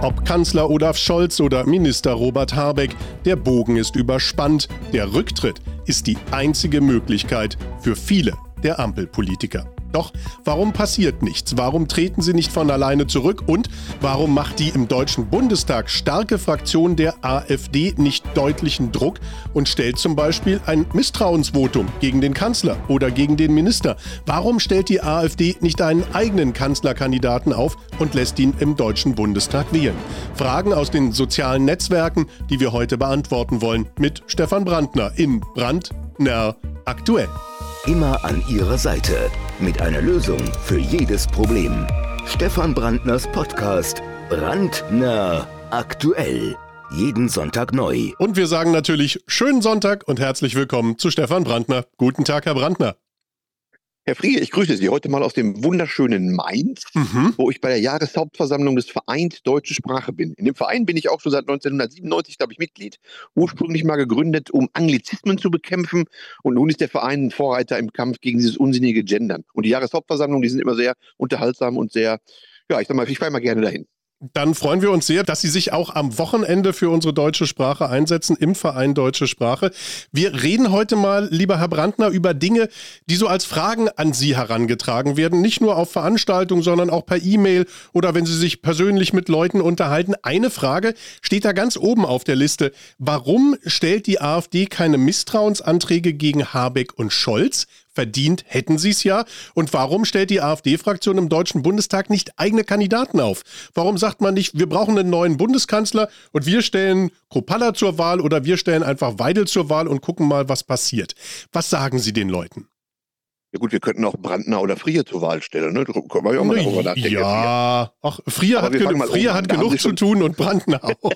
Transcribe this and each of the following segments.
Ob Kanzler Olaf Scholz oder Minister Robert Habeck, der Bogen ist überspannt. Der Rücktritt ist die einzige Möglichkeit für viele der Ampelpolitiker. Doch warum passiert nichts? Warum treten sie nicht von alleine zurück? Und warum macht die im Deutschen Bundestag starke Fraktion der AfD nicht deutlichen Druck und stellt zum Beispiel ein Misstrauensvotum gegen den Kanzler oder gegen den Minister? Warum stellt die AfD nicht einen eigenen Kanzlerkandidaten auf und lässt ihn im Deutschen Bundestag wählen? Fragen aus den sozialen Netzwerken, die wir heute beantworten wollen, mit Stefan Brandner in Brandner aktuell immer an Ihrer Seite mit einer Lösung für jedes Problem. Stefan Brandners Podcast Brandner aktuell. Jeden Sonntag neu. Und wir sagen natürlich schönen Sonntag und herzlich willkommen zu Stefan Brandner. Guten Tag, Herr Brandner. Herr Friege, ich grüße Sie heute mal aus dem wunderschönen Mainz, mhm. wo ich bei der Jahreshauptversammlung des Vereins Deutsche Sprache bin. In dem Verein bin ich auch schon seit 1997, glaube ich, Mitglied. Ursprünglich mal gegründet, um Anglizismen zu bekämpfen. Und nun ist der Verein ein Vorreiter im Kampf gegen dieses unsinnige Gendern. Und die Jahreshauptversammlungen, die sind immer sehr unterhaltsam und sehr, ja, ich sag mal, ich fahre mal gerne dahin. Dann freuen wir uns sehr, dass Sie sich auch am Wochenende für unsere deutsche Sprache einsetzen im Verein Deutsche Sprache. Wir reden heute mal, lieber Herr Brandner, über Dinge, die so als Fragen an Sie herangetragen werden. Nicht nur auf Veranstaltungen, sondern auch per E-Mail oder wenn Sie sich persönlich mit Leuten unterhalten. Eine Frage steht da ganz oben auf der Liste. Warum stellt die AfD keine Misstrauensanträge gegen Habeck und Scholz? Verdient hätten sie es ja. Und warum stellt die AfD-Fraktion im Deutschen Bundestag nicht eigene Kandidaten auf? Warum sagt man nicht, wir brauchen einen neuen Bundeskanzler und wir stellen Kropalla zur Wahl oder wir stellen einfach Weidel zur Wahl und gucken mal, was passiert? Was sagen Sie den Leuten? Ja gut, wir könnten auch Brandner oder Frier zur Wahl stellen. Ne? Da können wir ja auch mal darüber nachdenken. Ja, ach, Frier hat, gen Frier hat genug zu tun und Brandner auch.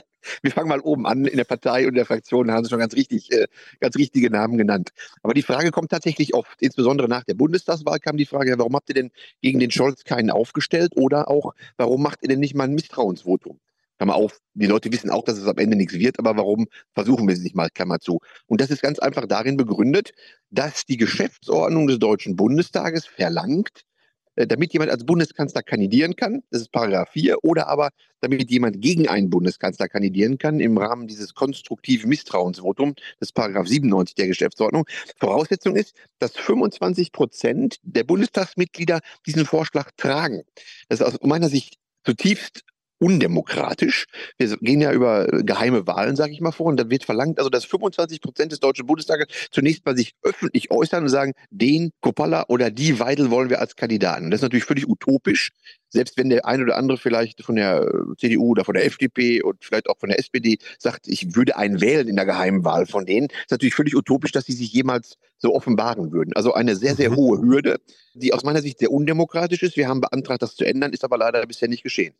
wir fangen mal oben an. In der Partei und der Fraktion haben Sie schon ganz richtig, äh, ganz richtige Namen genannt. Aber die Frage kommt tatsächlich oft, insbesondere nach der Bundestagswahl kam die Frage, warum habt ihr denn gegen den Scholz keinen aufgestellt? Oder auch, warum macht ihr denn nicht mal ein Misstrauensvotum? Klammer auf, die Leute wissen auch, dass es am Ende nichts wird, aber warum versuchen wir es nicht mal, Klammer zu. Und das ist ganz einfach darin begründet, dass die Geschäftsordnung des Deutschen Bundestages verlangt, damit jemand als Bundeskanzler kandidieren kann, das ist Paragraph 4, oder aber damit jemand gegen einen Bundeskanzler kandidieren kann im Rahmen dieses konstruktiven Misstrauensvotums, das ist Paragraph 97 der Geschäftsordnung. Voraussetzung ist, dass 25 Prozent der Bundestagsmitglieder diesen Vorschlag tragen. Das ist aus meiner Sicht zutiefst undemokratisch. Wir gehen ja über äh, geheime Wahlen, sage ich mal vor, und da wird verlangt, also dass 25 Prozent des Deutschen Bundestages zunächst mal sich öffentlich äußern und sagen, den Kopalla oder die Weidel wollen wir als Kandidaten. Das ist natürlich völlig utopisch, selbst wenn der eine oder andere vielleicht von der äh, CDU oder von der FDP und vielleicht auch von der SPD sagt, ich würde einen wählen in der geheimen Wahl von denen, ist natürlich völlig utopisch, dass sie sich jemals so offenbaren würden. Also eine sehr, sehr mhm. hohe Hürde, die aus meiner Sicht sehr undemokratisch ist. Wir haben beantragt, das zu ändern, ist aber leider bisher nicht geschehen.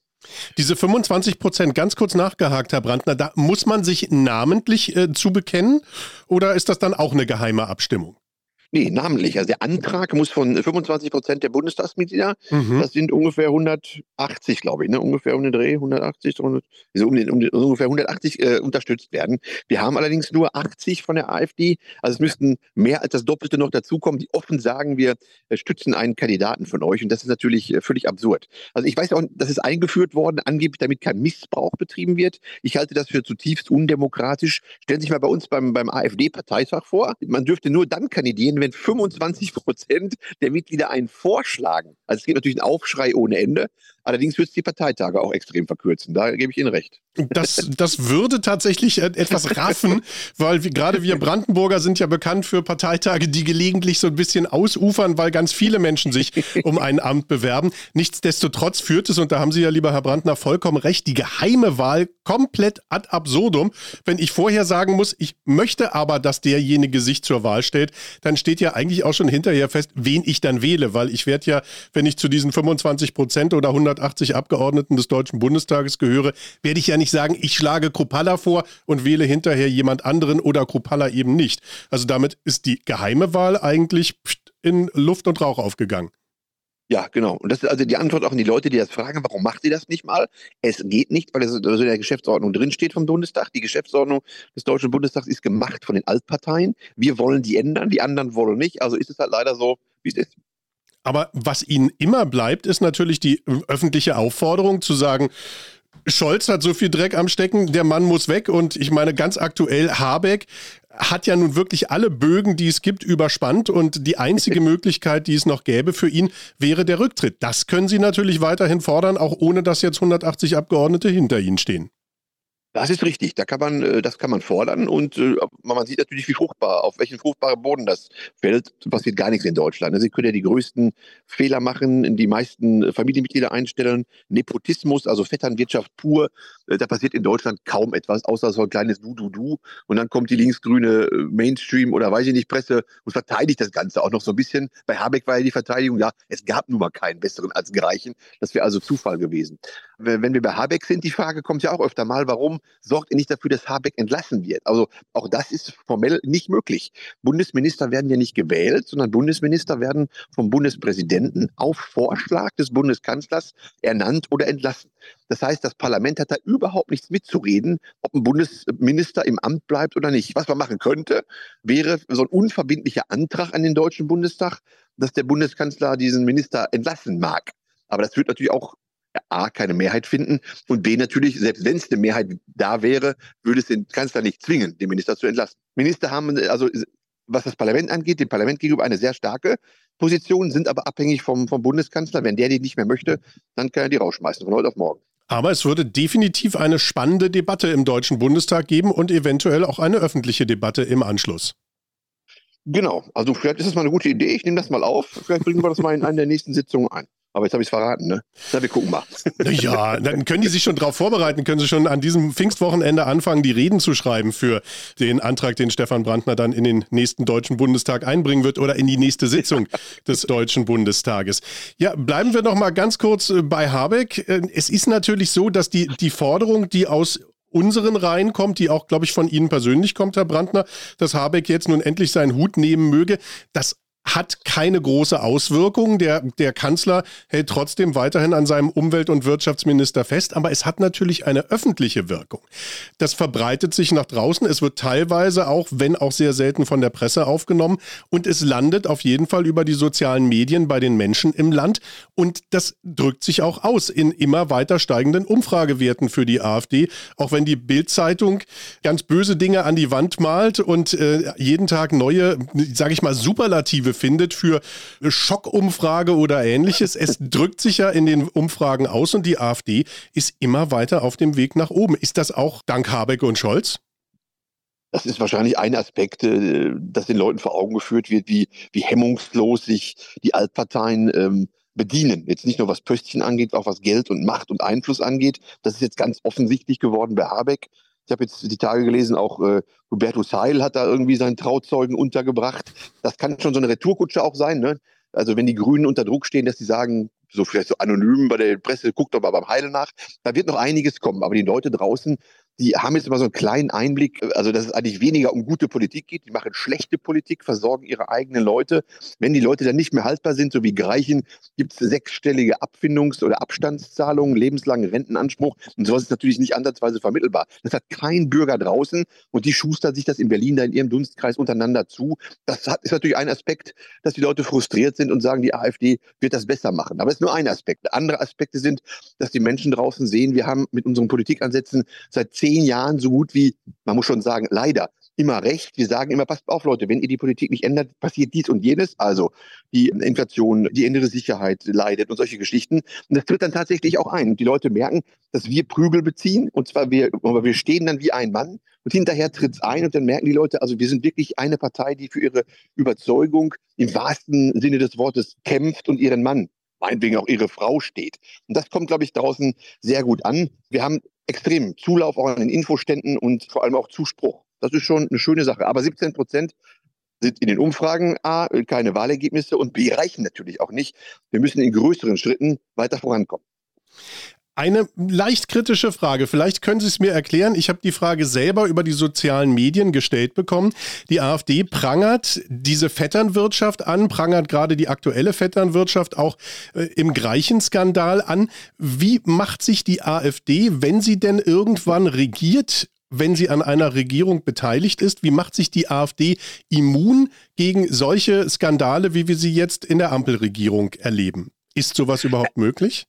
Diese 25 Prozent, ganz kurz nachgehakt, Herr Brandner, da muss man sich namentlich äh, zu bekennen oder ist das dann auch eine geheime Abstimmung? Nee, namentlich. Also der Antrag muss von 25 Prozent der Bundestagsmitglieder, mhm. das sind ungefähr 180, glaube ich, ne? ungefähr um den Dreh, 180, 100, also um den, um den, ungefähr 180 äh, unterstützt werden. Wir haben allerdings nur 80 von der AfD, also es müssten mehr als das Doppelte noch dazukommen, die offen sagen, wir äh, stützen einen Kandidaten von euch und das ist natürlich äh, völlig absurd. Also ich weiß auch, das ist eingeführt worden, angeblich damit kein Missbrauch betrieben wird. Ich halte das für zutiefst undemokratisch. Stellen Sie sich mal bei uns beim, beim AfD-Parteitag vor, man dürfte nur dann kandidieren, passieren, wenn 25 Prozent der Mitglieder einen vorschlagen. Also es gibt natürlich einen Aufschrei ohne Ende. Allerdings wird es die Parteitage auch extrem verkürzen. Da gebe ich Ihnen recht. Das, das würde tatsächlich etwas raffen, weil wir, gerade wir Brandenburger sind ja bekannt für Parteitage, die gelegentlich so ein bisschen ausufern, weil ganz viele Menschen sich um ein Amt bewerben. Nichtsdestotrotz führt es, und da haben Sie ja, lieber Herr Brandner, vollkommen recht, die geheime Wahl komplett ad absurdum. Wenn ich vorher sagen muss, ich möchte aber, dass derjenige sich zur Wahl stellt, dann steht ja eigentlich auch schon hinterher fest, wen ich dann wähle, weil ich werde ja, wenn ich zu diesen 25 Prozent oder 180 Abgeordneten des Deutschen Bundestages gehöre, werde ich ja nicht sagen, ich schlage Kruppalla vor und wähle hinterher jemand anderen oder Kruppalla eben nicht. Also damit ist die geheime Wahl eigentlich in Luft und Rauch aufgegangen. Ja, genau. Und das ist also die Antwort auch an die Leute, die das fragen, warum macht ihr das nicht mal? Es geht nicht, weil es in der Geschäftsordnung drinsteht vom Bundestag. Die Geschäftsordnung des Deutschen Bundestags ist gemacht von den Altparteien. Wir wollen die ändern, die anderen wollen nicht. Also ist es halt leider so, wie es ist. Aber was ihnen immer bleibt, ist natürlich die öffentliche Aufforderung zu sagen, Scholz hat so viel Dreck am Stecken, der Mann muss weg. Und ich meine, ganz aktuell, Habeck hat ja nun wirklich alle Bögen, die es gibt, überspannt. Und die einzige Möglichkeit, die es noch gäbe für ihn, wäre der Rücktritt. Das können Sie natürlich weiterhin fordern, auch ohne dass jetzt 180 Abgeordnete hinter Ihnen stehen. Das ist richtig, da kann man, äh, das kann man fordern und äh, man sieht natürlich, wie fruchtbar, auf welchen fruchtbaren Boden das fällt. Passiert gar nichts in Deutschland. Sie können ja die größten Fehler machen, die meisten Familienmitglieder einstellen, Nepotismus, also Vetternwirtschaft pur. Äh, da passiert in Deutschland kaum etwas, außer so ein kleines Du-Du-Du. Und dann kommt die linksgrüne Mainstream oder weiß ich nicht, Presse und verteidigt das Ganze auch noch so ein bisschen. Bei Habeck war ja die Verteidigung, ja, es gab nun mal keinen besseren als Greichen. Das wäre also Zufall gewesen. Wenn wir bei Habeck sind, die Frage kommt ja auch öfter mal, warum sorgt er nicht dafür, dass Habeck entlassen wird? Also auch das ist formell nicht möglich. Bundesminister werden ja nicht gewählt, sondern Bundesminister werden vom Bundespräsidenten auf Vorschlag des Bundeskanzlers ernannt oder entlassen. Das heißt, das Parlament hat da überhaupt nichts mitzureden, ob ein Bundesminister im Amt bleibt oder nicht. Was man machen könnte, wäre so ein unverbindlicher Antrag an den Deutschen Bundestag, dass der Bundeskanzler diesen Minister entlassen mag. Aber das wird natürlich auch A, keine Mehrheit finden und B, natürlich, selbst wenn es eine Mehrheit da wäre, würde es den Kanzler nicht zwingen, den Minister zu entlassen. Minister haben, also was das Parlament angeht, dem Parlament gegenüber eine sehr starke Position, sind aber abhängig vom, vom Bundeskanzler. Wenn der die nicht mehr möchte, dann kann er die rausschmeißen, von heute auf morgen. Aber es würde definitiv eine spannende Debatte im Deutschen Bundestag geben und eventuell auch eine öffentliche Debatte im Anschluss. Genau, also vielleicht ist das mal eine gute Idee. Ich nehme das mal auf. Vielleicht bringen wir das mal in einer der nächsten Sitzungen ein. Aber jetzt habe ich es verraten, ne? Na, wir gucken mal. Ja, dann können die sich schon darauf vorbereiten, können sie schon an diesem Pfingstwochenende anfangen, die Reden zu schreiben für den Antrag, den Stefan Brandner dann in den nächsten Deutschen Bundestag einbringen wird oder in die nächste Sitzung des Deutschen Bundestages. Ja, bleiben wir noch mal ganz kurz äh, bei Habeck. Äh, es ist natürlich so, dass die, die Forderung, die aus unseren Reihen kommt, die auch, glaube ich, von Ihnen persönlich kommt, Herr Brandner, dass Habeck jetzt nun endlich seinen Hut nehmen möge. Das hat keine große Auswirkung. Der, der Kanzler hält trotzdem weiterhin an seinem Umwelt- und Wirtschaftsminister fest, aber es hat natürlich eine öffentliche Wirkung. Das verbreitet sich nach draußen. Es wird teilweise auch, wenn auch sehr selten von der Presse aufgenommen und es landet auf jeden Fall über die sozialen Medien bei den Menschen im Land und das drückt sich auch aus in immer weiter steigenden Umfragewerten für die AfD, auch wenn die Bildzeitung ganz böse Dinge an die Wand malt und äh, jeden Tag neue, sage ich mal, Superlative findet für Schockumfrage oder ähnliches. Es drückt sich ja in den Umfragen aus und die AfD ist immer weiter auf dem Weg nach oben. Ist das auch dank Habeck und Scholz? Das ist wahrscheinlich ein Aspekt, äh, das den Leuten vor Augen geführt wird, wie, wie hemmungslos sich die Altparteien ähm, bedienen. Jetzt nicht nur was Pöstchen angeht, auch was Geld und Macht und Einfluss angeht. Das ist jetzt ganz offensichtlich geworden bei Habeck. Ich habe jetzt die Tage gelesen, auch äh, Hubertus Heil hat da irgendwie seinen Trauzeugen untergebracht. Das kann schon so eine Retourkutsche auch sein. Ne? Also wenn die Grünen unter Druck stehen, dass sie sagen, so vielleicht so anonym bei der Presse, guckt doch mal beim Heil nach, da wird noch einiges kommen. Aber die Leute draußen, die haben jetzt immer so einen kleinen Einblick, also dass es eigentlich weniger um gute Politik geht. Die machen schlechte Politik, versorgen ihre eigenen Leute. Wenn die Leute dann nicht mehr haltbar sind, so wie Greichen, gibt es sechsstellige Abfindungs- oder Abstandszahlungen, lebenslangen Rentenanspruch. Und sowas ist natürlich nicht ansatzweise vermittelbar. Das hat kein Bürger draußen und die schustert sich das in Berlin da in ihrem Dunstkreis untereinander zu. Das hat, ist natürlich ein Aspekt, dass die Leute frustriert sind und sagen, die AfD wird das besser machen. Aber es ist nur ein Aspekt. Andere Aspekte sind, dass die Menschen draußen sehen, wir haben mit unseren Politikansätzen seit zehn zehn Jahren so gut wie, man muss schon sagen, leider immer recht. Wir sagen immer, passt auf, Leute, wenn ihr die Politik nicht ändert, passiert dies und jenes. Also die Inflation, die innere Sicherheit leidet und solche Geschichten. Und das tritt dann tatsächlich auch ein. Und die Leute merken, dass wir Prügel beziehen. Und zwar wir, wir stehen dann wie ein Mann. Und hinterher tritt es ein und dann merken die Leute, also wir sind wirklich eine Partei, die für ihre Überzeugung im wahrsten Sinne des Wortes kämpft und ihren Mann meinetwegen auch ihre Frau steht. Und das kommt, glaube ich, draußen sehr gut an. Wir haben extrem Zulauf auch an den Infoständen und vor allem auch Zuspruch. Das ist schon eine schöne Sache. Aber 17 Prozent sind in den Umfragen A, keine Wahlergebnisse und B, reichen natürlich auch nicht. Wir müssen in größeren Schritten weiter vorankommen. Eine leicht kritische Frage. Vielleicht können Sie es mir erklären. Ich habe die Frage selber über die sozialen Medien gestellt bekommen. Die AfD prangert diese Vetternwirtschaft an, prangert gerade die aktuelle Vetternwirtschaft auch äh, im Greichen-Skandal an. Wie macht sich die AfD, wenn sie denn irgendwann regiert, wenn sie an einer Regierung beteiligt ist? Wie macht sich die AfD immun gegen solche Skandale, wie wir sie jetzt in der Ampelregierung erleben? Ist sowas überhaupt möglich?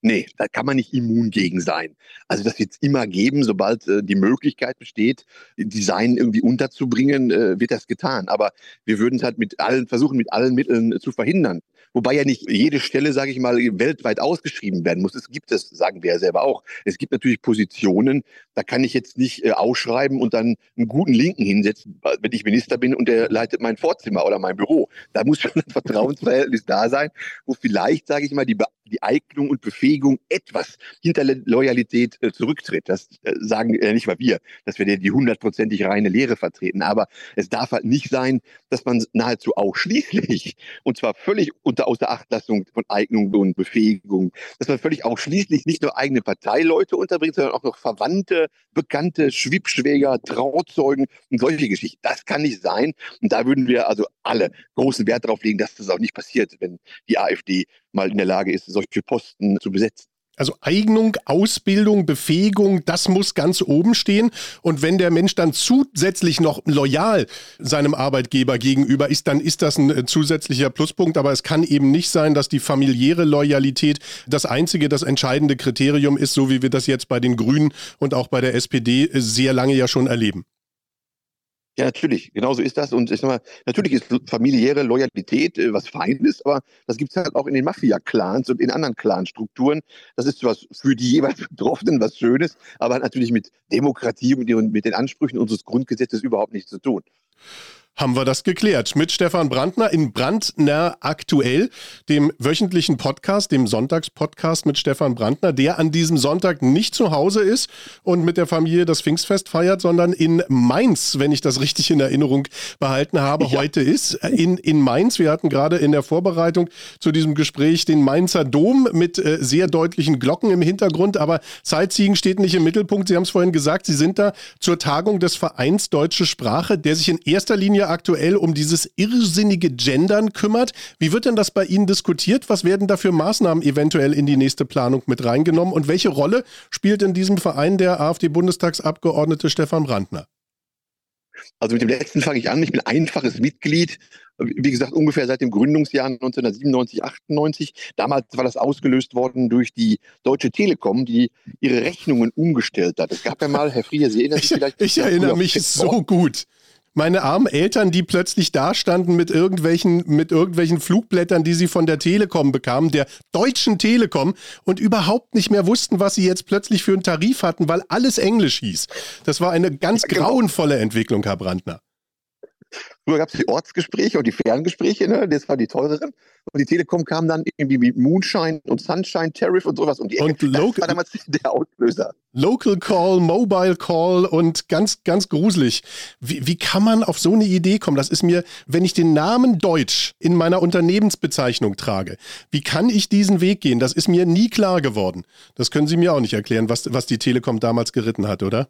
Nee, da kann man nicht immun gegen sein. Also das wird es immer geben, sobald äh, die Möglichkeit besteht, Design irgendwie unterzubringen, äh, wird das getan. Aber wir würden es halt mit allen versuchen, mit allen Mitteln äh, zu verhindern. Wobei ja nicht jede Stelle, sage ich mal, weltweit ausgeschrieben werden muss. Es gibt es, sagen wir ja selber auch. Es gibt natürlich Positionen, da kann ich jetzt nicht äh, ausschreiben und dann einen guten Linken hinsetzen, wenn ich Minister bin und der leitet mein Vorzimmer oder mein Büro. Da muss schon ein Vertrauensverhältnis da sein, wo vielleicht, sage ich mal, die Be die Eignung und Befähigung etwas hinter Loyalität äh, zurücktritt. Das äh, sagen äh, nicht mal wir, dass wir die hundertprozentig reine Lehre vertreten. Aber es darf halt nicht sein, dass man nahezu ausschließlich, und zwar völlig unter außer Achtlassung von Eignung und Befähigung, dass man völlig ausschließlich nicht nur eigene Parteileute unterbringt, sondern auch noch Verwandte, Bekannte, Schwippschwäger, Trauzeugen und solche Geschichten. Das kann nicht sein. Und da würden wir also alle großen Wert darauf legen, dass das auch nicht passiert, wenn die AfD mal in der Lage ist, solche Posten zu besetzen. Also Eignung, Ausbildung, Befähigung, das muss ganz oben stehen. Und wenn der Mensch dann zusätzlich noch loyal seinem Arbeitgeber gegenüber ist, dann ist das ein äh, zusätzlicher Pluspunkt. Aber es kann eben nicht sein, dass die familiäre Loyalität das einzige, das entscheidende Kriterium ist, so wie wir das jetzt bei den Grünen und auch bei der SPD äh, sehr lange ja schon erleben. Ja, natürlich, genauso ist das. Und ich sag mal, natürlich ist familiäre Loyalität äh, was Feines, aber das gibt es halt auch in den Mafia-Clans und in anderen Clanstrukturen. Das ist was für die jeweils Betroffenen was Schönes, aber natürlich mit Demokratie und mit den Ansprüchen unseres Grundgesetzes überhaupt nichts zu tun haben wir das geklärt. Mit Stefan Brandner in Brandner aktuell, dem wöchentlichen Podcast, dem Sonntagspodcast mit Stefan Brandner, der an diesem Sonntag nicht zu Hause ist und mit der Familie das Pfingstfest feiert, sondern in Mainz, wenn ich das richtig in Erinnerung behalten habe, ja. heute ist. In, in Mainz, wir hatten gerade in der Vorbereitung zu diesem Gespräch den Mainzer Dom mit äh, sehr deutlichen Glocken im Hintergrund, aber Sightseeing steht nicht im Mittelpunkt. Sie haben es vorhin gesagt, Sie sind da zur Tagung des Vereins Deutsche Sprache, der sich in erster Linie aktuell um dieses irrsinnige Gendern kümmert. Wie wird denn das bei Ihnen diskutiert? Was werden da für Maßnahmen eventuell in die nächste Planung mit reingenommen? Und welche Rolle spielt in diesem Verein der AfD-Bundestagsabgeordnete Stefan Brandner? Also mit dem letzten fange ich an. Ich bin einfaches Mitglied, wie gesagt, ungefähr seit dem Gründungsjahr 1997, 98. Damals war das ausgelöst worden durch die Deutsche Telekom, die ihre Rechnungen umgestellt hat. Es gab ja mal, Herr Frier, Sie erinnern sich vielleicht. Ich, ich erinnere mich so gut meine armen Eltern, die plötzlich da standen mit irgendwelchen, mit irgendwelchen Flugblättern, die sie von der Telekom bekamen, der deutschen Telekom, und überhaupt nicht mehr wussten, was sie jetzt plötzlich für einen Tarif hatten, weil alles Englisch hieß. Das war eine ganz genau. grauenvolle Entwicklung, Herr Brandner. Früher gab es die Ortsgespräche und die Ferngespräche, ne? das waren die teureren. Und die Telekom kam dann irgendwie mit Moonshine und Sunshine Tariff und sowas um die Ecke. Und das war damals der Auslöser. Local Call, Mobile Call und ganz, ganz gruselig. Wie, wie kann man auf so eine Idee kommen? Das ist mir, wenn ich den Namen Deutsch in meiner Unternehmensbezeichnung trage, wie kann ich diesen Weg gehen? Das ist mir nie klar geworden. Das können Sie mir auch nicht erklären, was, was die Telekom damals geritten hat, oder?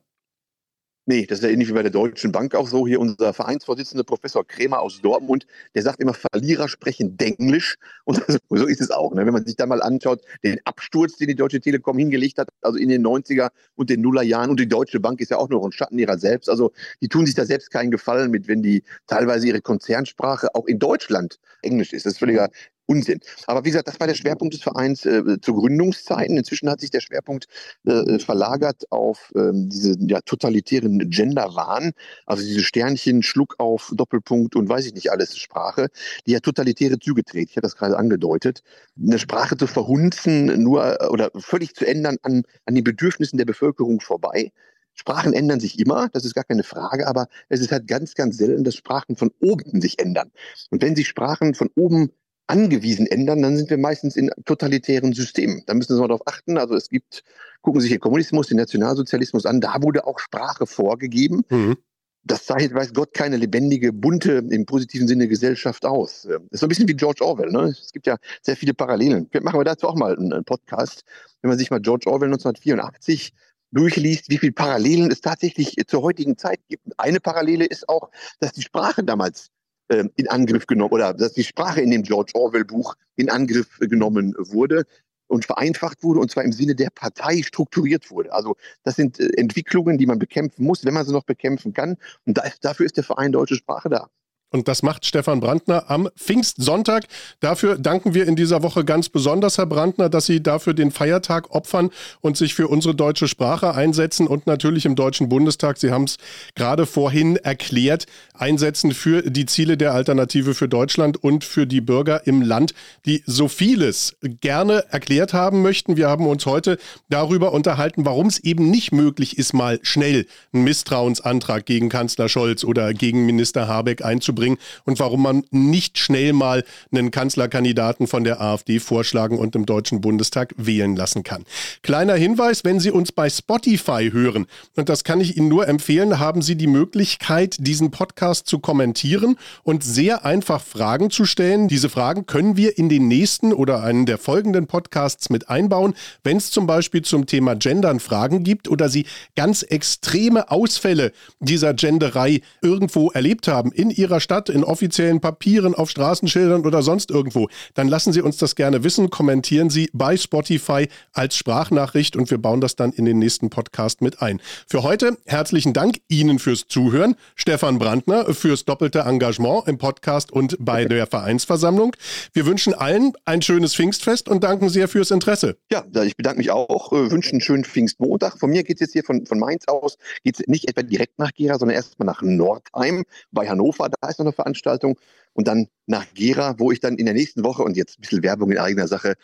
Nee, das ist ja ähnlich wie bei der Deutschen Bank auch so. Hier unser Vereinsvorsitzende Professor Krämer aus Dortmund, der sagt immer, Verlierer sprechen Denglisch. Und so ist es auch. Ne? Wenn man sich da mal anschaut, den Absturz, den die Deutsche Telekom hingelegt hat, also in den 90er und den Nullerjahren. Und die Deutsche Bank ist ja auch nur ein Schatten ihrer selbst. Also die tun sich da selbst keinen Gefallen mit, wenn die teilweise ihre Konzernsprache auch in Deutschland Englisch ist. Das ist völliger Unsinn. Aber wie gesagt, das war der Schwerpunkt des Vereins äh, zu Gründungszeiten. Inzwischen hat sich der Schwerpunkt äh, verlagert auf ähm, diese ja, totalitären Genderwahn, also diese Sternchen, Schluck auf, Doppelpunkt und weiß ich nicht alles Sprache, die ja totalitäre Züge trägt. Ich habe das gerade angedeutet. Eine Sprache zu verhunzen, nur äh, oder völlig zu ändern an, an den Bedürfnissen der Bevölkerung vorbei. Sprachen ändern sich immer, das ist gar keine Frage, aber es ist halt ganz, ganz selten, dass Sprachen von oben sich ändern. Und wenn sich Sprachen von oben angewiesen ändern, dann sind wir meistens in totalitären Systemen. Da müssen Sie mal darauf achten. Also es gibt, gucken Sie sich den Kommunismus, den Nationalsozialismus an, da wurde auch Sprache vorgegeben. Mhm. Das zeichnet, weiß Gott, keine lebendige, bunte, im positiven Sinne Gesellschaft aus. Das ist so ein bisschen wie George Orwell. Ne? Es gibt ja sehr viele Parallelen. Machen wir dazu auch mal einen Podcast. Wenn man sich mal George Orwell 1984 durchliest, wie viele Parallelen es tatsächlich zur heutigen Zeit gibt. Eine Parallele ist auch, dass die Sprache damals ähm, in Angriff genommen oder dass die Sprache in dem George Orwell Buch in Angriff genommen wurde und vereinfacht wurde und zwar im Sinne der Partei strukturiert wurde. Also das sind äh, Entwicklungen, die man bekämpfen muss, wenn man sie noch bekämpfen kann. Und da dafür ist der Verein Deutsche Sprache da. Und das macht Stefan Brandner am Pfingstsonntag. Dafür danken wir in dieser Woche ganz besonders, Herr Brandner, dass Sie dafür den Feiertag opfern und sich für unsere deutsche Sprache einsetzen und natürlich im Deutschen Bundestag, Sie haben es gerade vorhin erklärt, einsetzen für die Ziele der Alternative für Deutschland und für die Bürger im Land, die so vieles gerne erklärt haben möchten. Wir haben uns heute darüber unterhalten, warum es eben nicht möglich ist, mal schnell einen Misstrauensantrag gegen Kanzler Scholz oder gegen Minister Habeck einzubringen bringen und warum man nicht schnell mal einen Kanzlerkandidaten von der AfD vorschlagen und im Deutschen Bundestag wählen lassen kann. Kleiner Hinweis, wenn Sie uns bei Spotify hören, und das kann ich Ihnen nur empfehlen, haben Sie die Möglichkeit, diesen Podcast zu kommentieren und sehr einfach Fragen zu stellen. Diese Fragen können wir in den nächsten oder einen der folgenden Podcasts mit einbauen, wenn es zum Beispiel zum Thema Gendern Fragen gibt oder Sie ganz extreme Ausfälle dieser Genderei irgendwo erlebt haben in Ihrer Stadt, in offiziellen Papieren, auf Straßenschildern oder sonst irgendwo, dann lassen Sie uns das gerne wissen. Kommentieren Sie bei Spotify als Sprachnachricht und wir bauen das dann in den nächsten Podcast mit ein. Für heute herzlichen Dank Ihnen fürs Zuhören, Stefan Brandner fürs doppelte Engagement im Podcast und bei der Vereinsversammlung. Wir wünschen allen ein schönes Pfingstfest und danken sehr fürs Interesse. Ja, ich bedanke mich auch, äh, wünsche einen schönen Pfingstmontag. Von mir geht es jetzt hier von, von Mainz aus, geht es nicht etwa direkt nach Gera, sondern erstmal nach Nordheim bei Hannover. Da ist noch eine Veranstaltung. Und dann nach Gera, wo ich dann in der nächsten Woche, und jetzt ein bisschen Werbung in eigener Sache,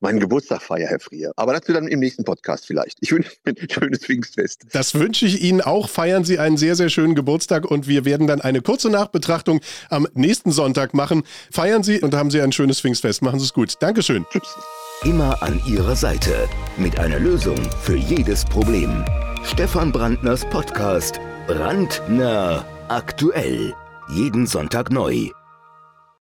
meinen Geburtstag feiere, Herr Frier. Aber dazu dann im nächsten Podcast vielleicht. Ich wünsche Ihnen ein schönes Pfingstfest. Das wünsche ich Ihnen auch. Feiern Sie einen sehr, sehr schönen Geburtstag und wir werden dann eine kurze Nachbetrachtung am nächsten Sonntag machen. Feiern Sie und haben Sie ein schönes Pfingstfest. Machen Sie es gut. Dankeschön. Tschüss. Immer an Ihrer Seite mit einer Lösung für jedes Problem. Stefan Brandners Podcast Brandnah aktuell. Jeden Sonntag neu.